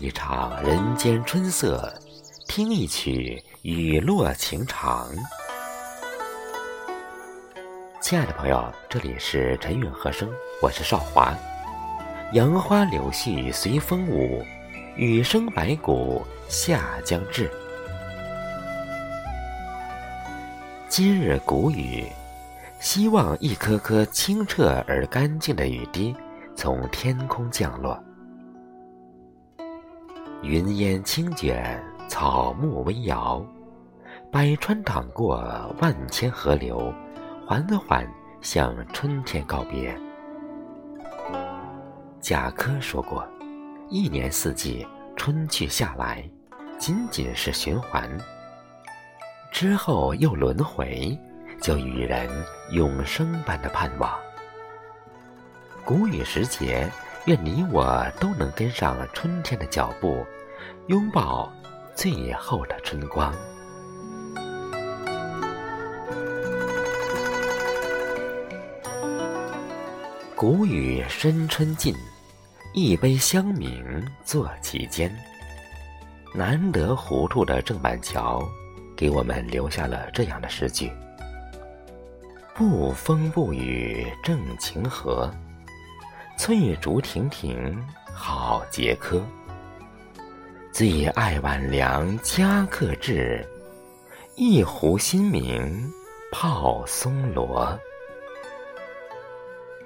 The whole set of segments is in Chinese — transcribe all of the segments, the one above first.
一场人间春色，听一曲雨落情长。亲爱的朋友，这里是陈韵和声，我是少华。杨花柳絮随风舞，雨声白骨夏将至。今日谷雨，希望一颗颗清澈而干净的雨滴从天空降落。云烟轻卷，草木微摇，百川淌过，万千河流。缓缓向春天告别。贾科说过：“一年四季，春去夏来，仅仅是循环。之后又轮回，就予人永生般的盼望。”谷雨时节，愿你我都能跟上春天的脚步，拥抱最后的春光。谷雨深春尽，一杯香茗坐其间。难得糊涂的郑板桥，给我们留下了这样的诗句：不风不雨正晴和，翠竹亭亭好节柯。最爱晚凉佳客至，一壶新茗泡松萝。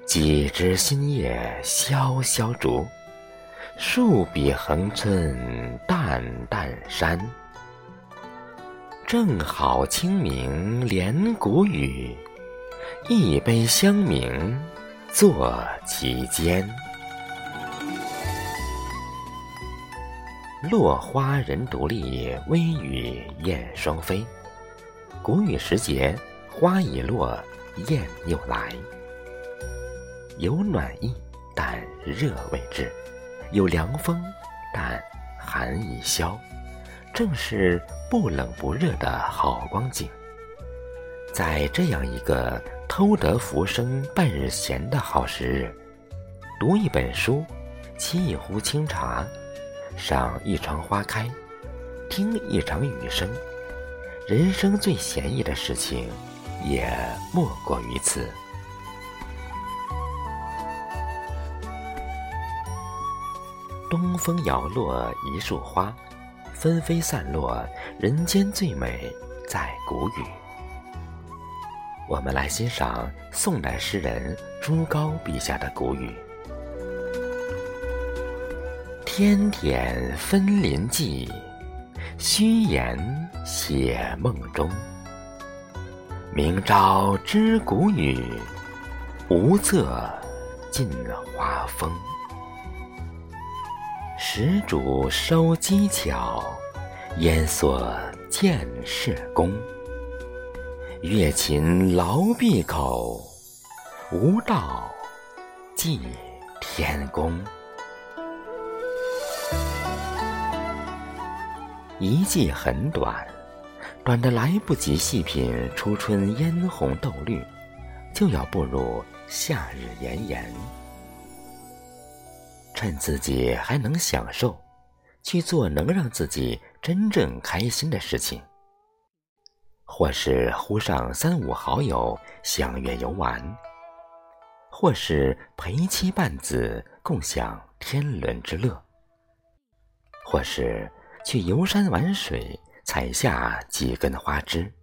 几枝新叶萧萧竹，数笔横春淡淡山。正好清明连谷雨，一杯香茗坐其间。落花人独立，微雨燕双飞。谷雨时节，花已落，燕又来。有暖意，但热未至；有凉风，但寒已消。正是不冷不热的好光景。在这样一个偷得浮生半日闲的好时日，读一本书，沏一壶清茶，赏一窗花开，听一场雨声，人生最闲逸的事情，也莫过于此。东风摇落一树花，纷飞散落，人间最美在谷雨。我们来欣赏宋代诗人朱高笔下的古语：天点分林际，虚言写梦中。明朝知谷雨，无策尽华风。石主收机巧，烟锁见世功。乐琴劳闭口，无道祭天公。一季很短，短的来不及细品初春嫣红豆绿，就要步入夏日炎炎。趁自己还能享受，去做能让自己真正开心的事情，或是呼上三五好友相约游玩，或是陪妻伴子共享天伦之乐，或是去游山玩水，采下几根花枝。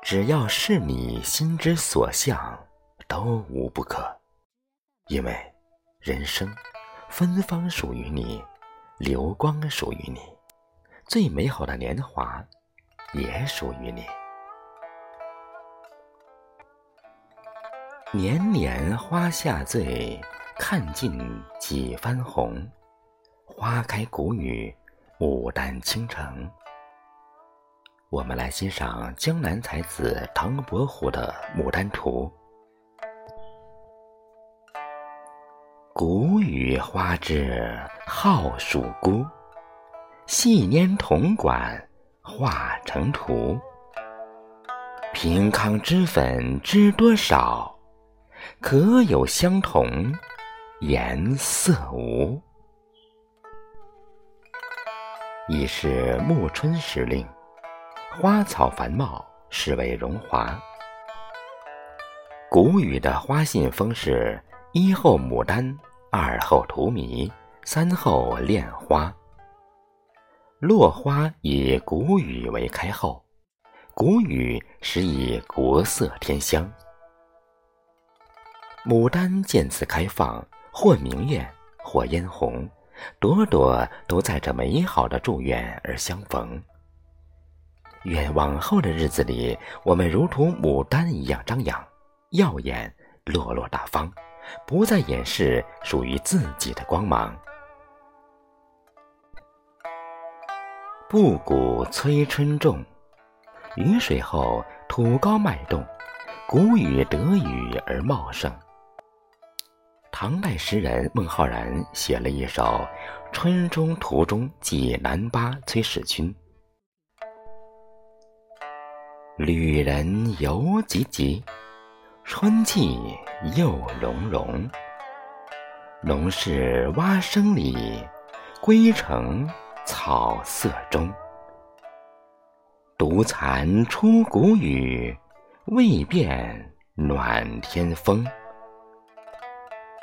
只要是你心之所向，都无不可，因为。人生，芬芳属于你，流光属于你，最美好的年华也属于你。年年花下醉，看尽几番红。花开谷雨，牡丹倾城。我们来欣赏江南才子唐伯虎的《牡丹图》。谷雨花枝好属孤，细拈铜管画成图。平康脂粉知多少？可有相同颜色无？已是暮春时令，花草繁茂，是为荣华。古语的花信封是一后牡丹，二后荼蘼，三后恋花。落花以谷雨为开后，谷雨时以国色天香。牡丹见此开放，或明艳，或嫣红，朵朵都载着美好的祝愿而相逢。愿往后的日子里，我们如同牡丹一样张扬、耀眼、落落大方，不再掩饰属于自己的光芒。布谷催春种，雨水后土高脉动，谷雨得雨而茂盛。唐代诗人孟浩然写了一首《春中途中寄南巴崔世君》：旅人犹急急，春气又融融。农事蛙声里，归程。草色中，独残出谷雨，未变暖天风。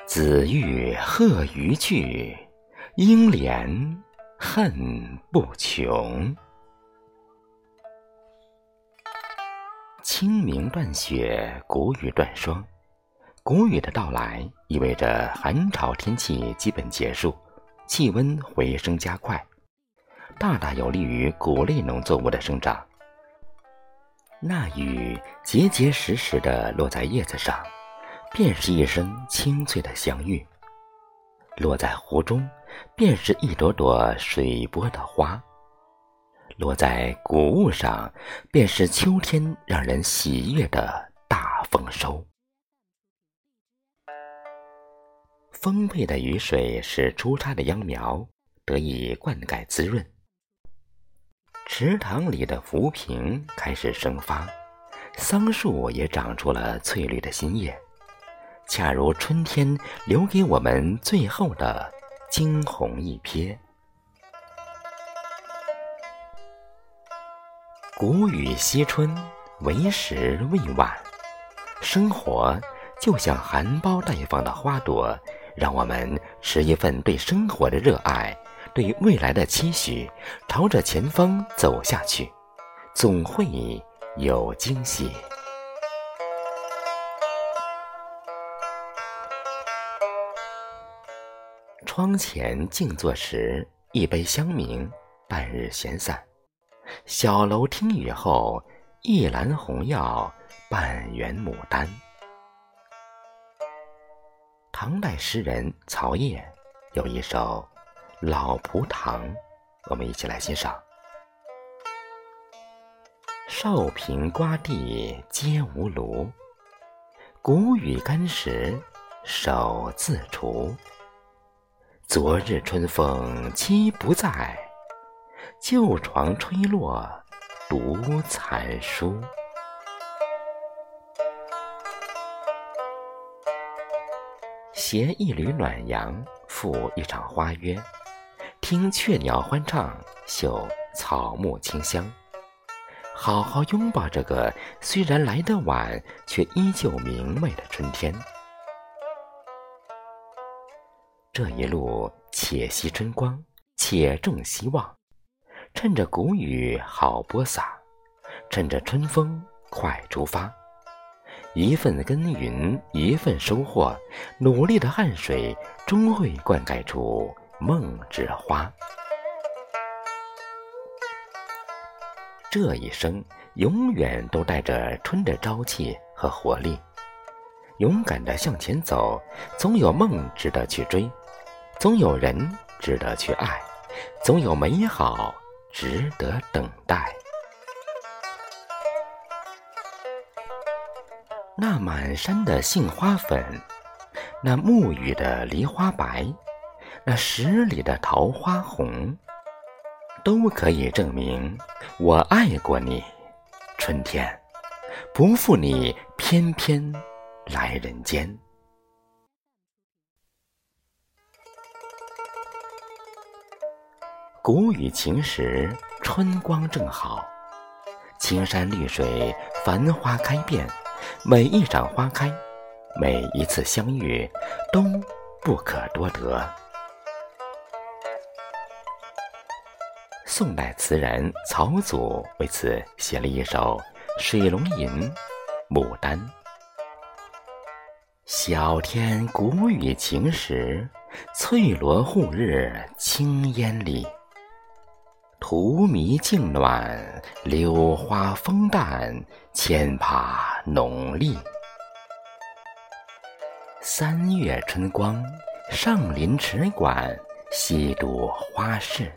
子欲贺鱼去，应怜恨不穷。清明断雪，谷雨断霜。谷雨的到来，意味着寒潮天气基本结束，气温回升加快。大大有利于谷类农作物的生长。那雨结结实实地落在叶子上，便是一声清脆的相遇；落在湖中，便是一朵朵水波的花；落在谷物上，便是秋天让人喜悦的大丰收。丰沛的雨水使出差的秧苗得以灌溉滋润。池塘里的浮萍开始生发，桑树也长出了翠绿的新叶，恰如春天留给我们最后的惊鸿一瞥。谷雨惜春，为时未晚。生活就像含苞待放的花朵，让我们持一份对生活的热爱。对未来的期许，朝着前方走下去，总会有惊喜。窗前静坐时，一杯香茗，半日闲散；小楼听雨后，一篮红药，半园牡丹。唐代诗人曹烨有一首。老蒲塘，我们一起来欣赏。少平瓜地皆无庐，谷雨干时手自锄。昨日春风期不在，旧床吹落读残书。携一缕暖阳，赴一场花约。听雀鸟欢唱，嗅草木清香，好好拥抱这个虽然来得晚，却依旧明媚的春天。这一路，且惜春光，且种希望。趁着谷雨好播撒，趁着春风快出发。一份耕耘，一份收获，努力的汗水终会灌溉出。梦之花，这一生永远都带着春的朝气和活力，勇敢的向前走，总有梦值得去追，总有人值得去爱，总有美好值得等待。那满山的杏花粉，那沐雨的梨花白。那十里的桃花红，都可以证明我爱过你，春天，不负你翩翩来人间。谷雨晴时，春光正好，青山绿水，繁花开遍。每一场花开，每一次相遇，都不可多得。宋代词人曹祖为此写了一首《水龙吟·牡丹》：小天谷雨晴时，翠萝护日青烟里。荼蘼静暖，柳花风淡，千帕浓丽。三月春光，上林池馆，细读花事。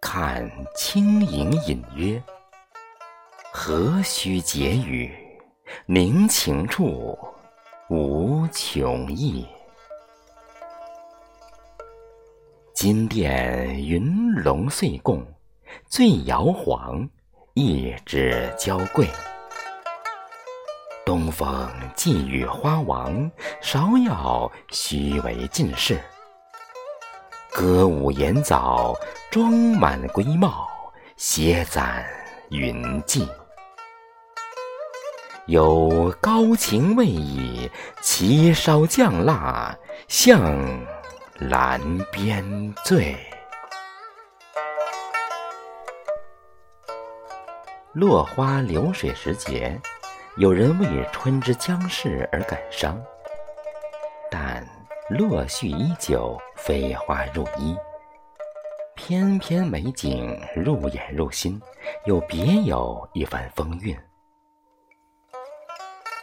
看轻盈隐约，何须结语？凝情处，无穷意。金殿云龙岁贡，醉摇晃，一枝娇贵。东风寄与花王，芍药须为近士。歌舞言早，装满归帽，歇赞云髻。有高情未已，齐烧酱辣，向栏边醉。落花流水时节，有人为春之将逝而感伤，但落絮依旧，飞花入衣，翩翩美景入眼入心，又别有一番风韵。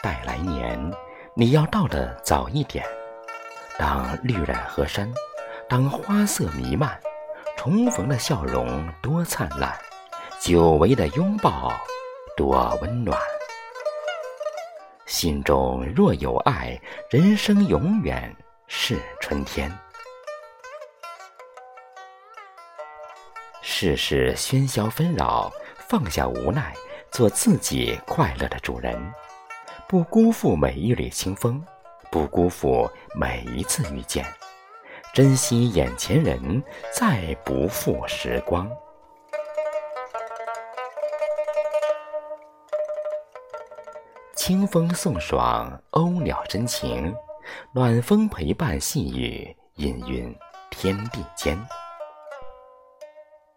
待来年，你要到的早一点。当绿染河山，当花色弥漫，重逢的笑容多灿烂，久违的拥抱多温暖。心中若有爱，人生永远是春天。世事喧嚣纷扰，放下无奈，做自己快乐的主人，不辜负每一缕清风。不辜负每一次遇见，珍惜眼前人，再不负时光。清风送爽，鸥鸟真情，暖风陪伴细雨，氤氲天地间。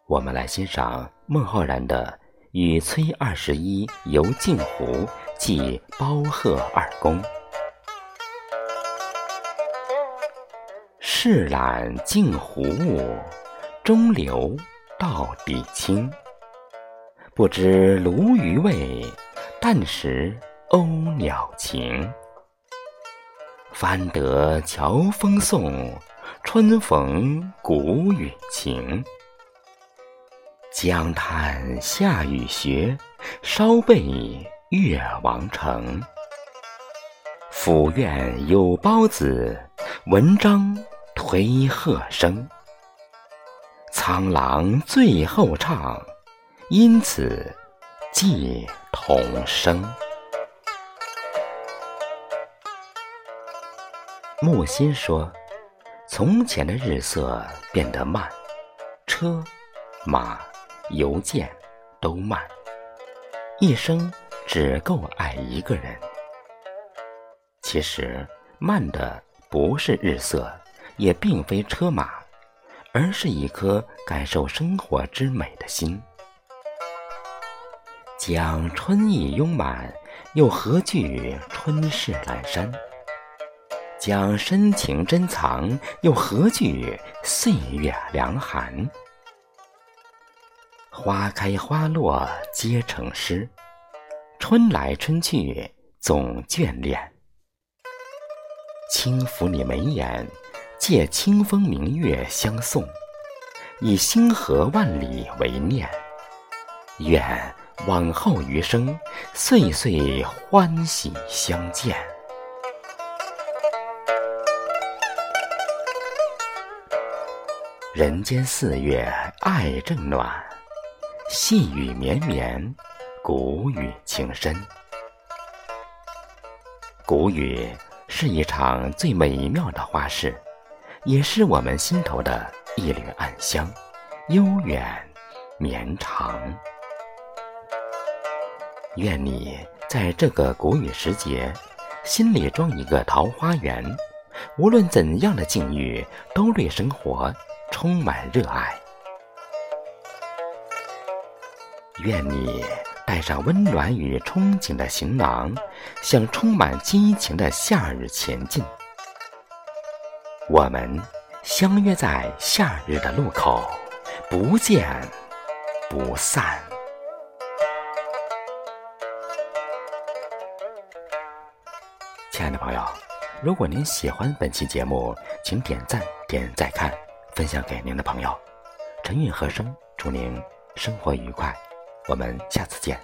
我们来欣赏孟浩然的《与崔二十一游镜湖寄包贺二公》。试览镜湖雾，中流到底清。不知鲈鱼味，但识鸥鸟情。翻得乔峰送，春逢谷雨晴。江滩夏雨雪，烧背越王城。府院有包子，文章。回鹤声，苍狼最后唱，因此寄童声。木心说：“从前的日色变得慢，车马邮件都慢，一生只够爱一个人。其实慢的不是日色。”也并非车马，而是一颗感受生活之美的心。将春意拥满，又何惧春事阑珊？将深情珍藏，又何惧岁月凉寒？花开花落皆成诗，春来春去总眷恋。轻抚你眉眼。借清风明月相送，以星河万里为念。愿往后余生，岁岁欢喜相见。人间四月爱正暖，细雨绵绵，谷雨情深。谷雨是一场最美妙的花事。也是我们心头的一缕暗香，悠远绵长。愿你在这个谷雨时节，心里装一个桃花源，无论怎样的境遇，都对生活充满热爱。愿你带上温暖与憧憬的行囊，向充满激情的夏日前进。我们相约在夏日的路口，不见不散。亲爱的朋友，如果您喜欢本期节目，请点赞、点再看、分享给您的朋友。陈韵和声祝您生活愉快。我们下次见。